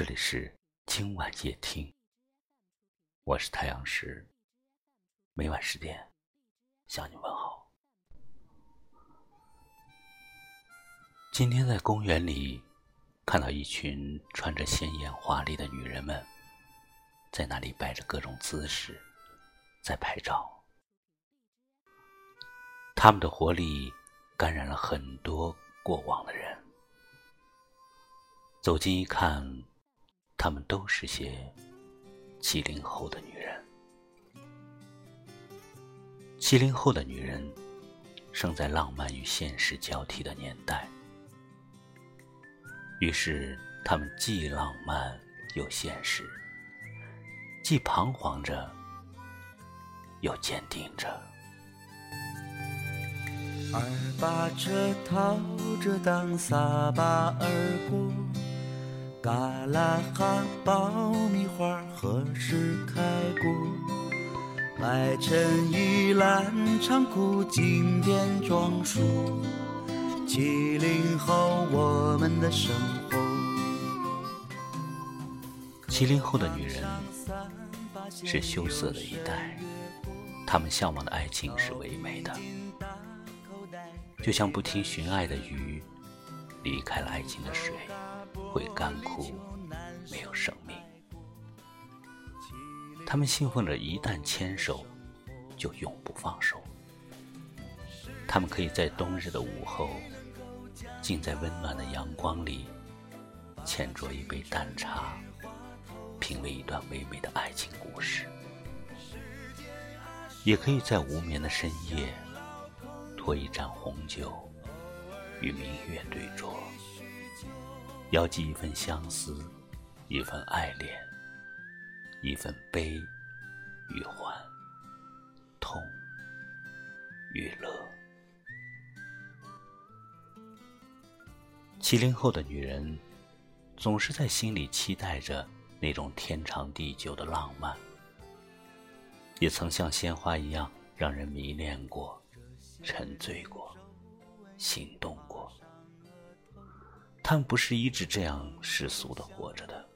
这里是今晚夜听，我是太阳石，每晚十点向你问好。今天在公园里看到一群穿着鲜艳华丽的女人们，在那里摆着各种姿势，在拍照。他们的活力感染了很多过往的人。走近一看。她们都是些七零后的女人。七零后的女人，生在浪漫与现实交替的年代，于是她们既浪漫又现实，既彷徨着又坚定着。二八车套着当撒把而过。嘎啦哈，爆米花何时开过？白衬衣蓝长裤，经典装束。七零后，我们的生活。七零后的女人是羞涩的一代，她们向往的爱情是唯美的，就像不听寻爱的鱼，离开了爱情的水。会干枯，没有生命。他们信奉着，一旦牵手，就永不放手。他们可以在冬日的午后，静在温暖的阳光里，浅酌一杯淡茶，品味一段唯美的爱情故事；也可以在无眠的深夜，托一盏红酒，与明月对酌。要寄一份相思，一份爱恋，一份悲与欢，痛与乐。七零后的女人，总是在心里期待着那种天长地久的浪漫，也曾像鲜花一样让人迷恋过、沉醉过、心动过。他们不是一直这样世俗的活着的，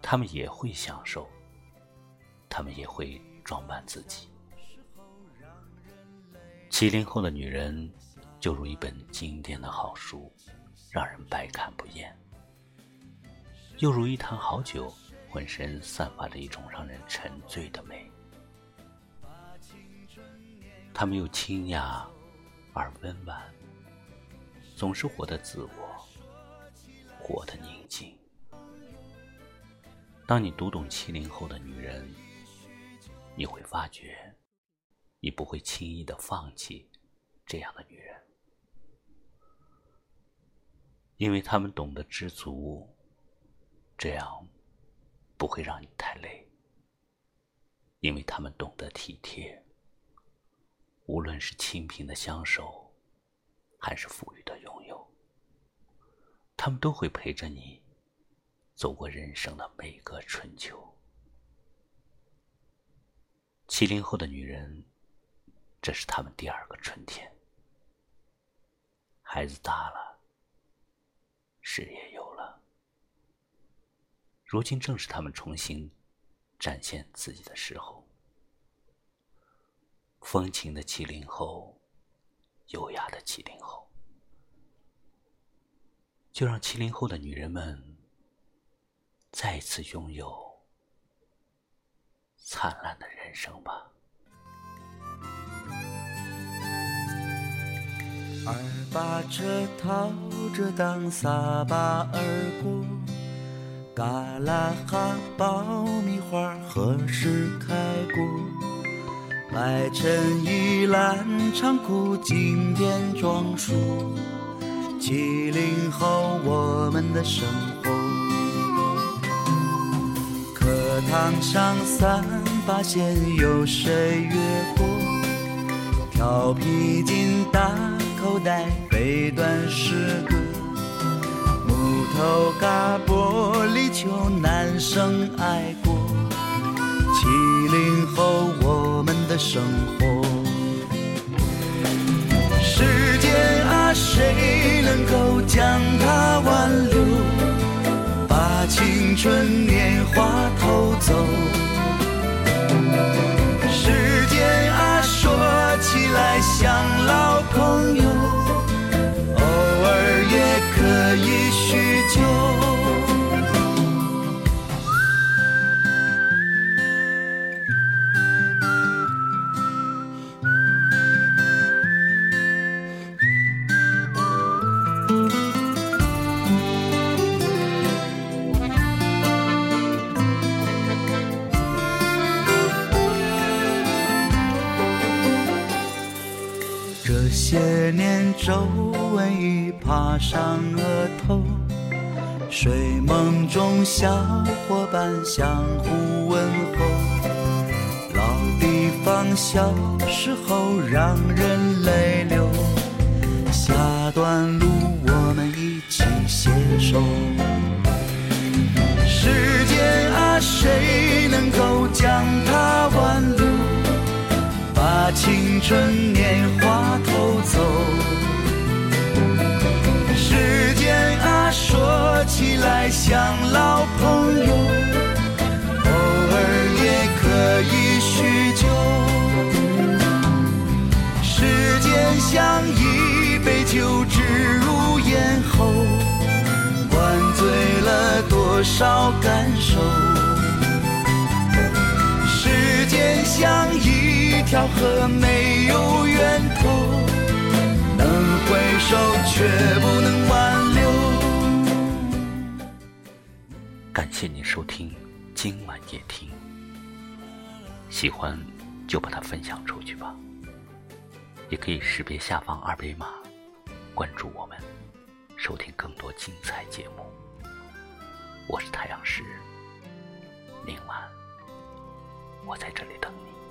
他们也会享受，他们也会装扮自己。七零后的女人，就如一本经典的好书，让人百看不厌；又如一坛好酒，浑身散发着一种让人沉醉的美。她们又清雅而温婉，总是活得自我。活的宁静。当你读懂七零后的女人，你会发觉，你不会轻易的放弃这样的女人，因为她们懂得知足，这样不会让你太累；因为她们懂得体贴，无论是清贫的相守，还是富裕的拥有。他们都会陪着你走过人生的每个春秋。七零后的女人，这是他们第二个春天。孩子大了，事业有了，如今正是他们重新展现自己的时候。风情的七零后，优雅的七零后。就让七零后的女人们再次拥有灿烂的人生吧。二八车套着当撒把而过，嘎啦哈，爆米花何时开过？白衬衣蓝长裤，经典装束。七零后，我们的生活。课堂上三八线有谁越过？调皮筋大口袋背段诗歌。木头嘎玻璃球，男生爱过。七零后，我们的生活。这些年皱纹已爬上额头，睡梦中小伙伴相互问候，老地方小时候让人泪流，下段路我们一起携手。时间啊，谁能够将它挽留？把青春年华走。时间啊，说起来像老朋友，偶尔也可以叙旧。时间像一杯酒，置入咽喉，灌醉了多少感受。时间像一条河，没有源头，却不能挽留。感谢您收听今晚夜听，喜欢就把它分享出去吧。也可以识别下方二维码，关注我们，收听更多精彩节目。我是太阳石，明晚我在这里等你。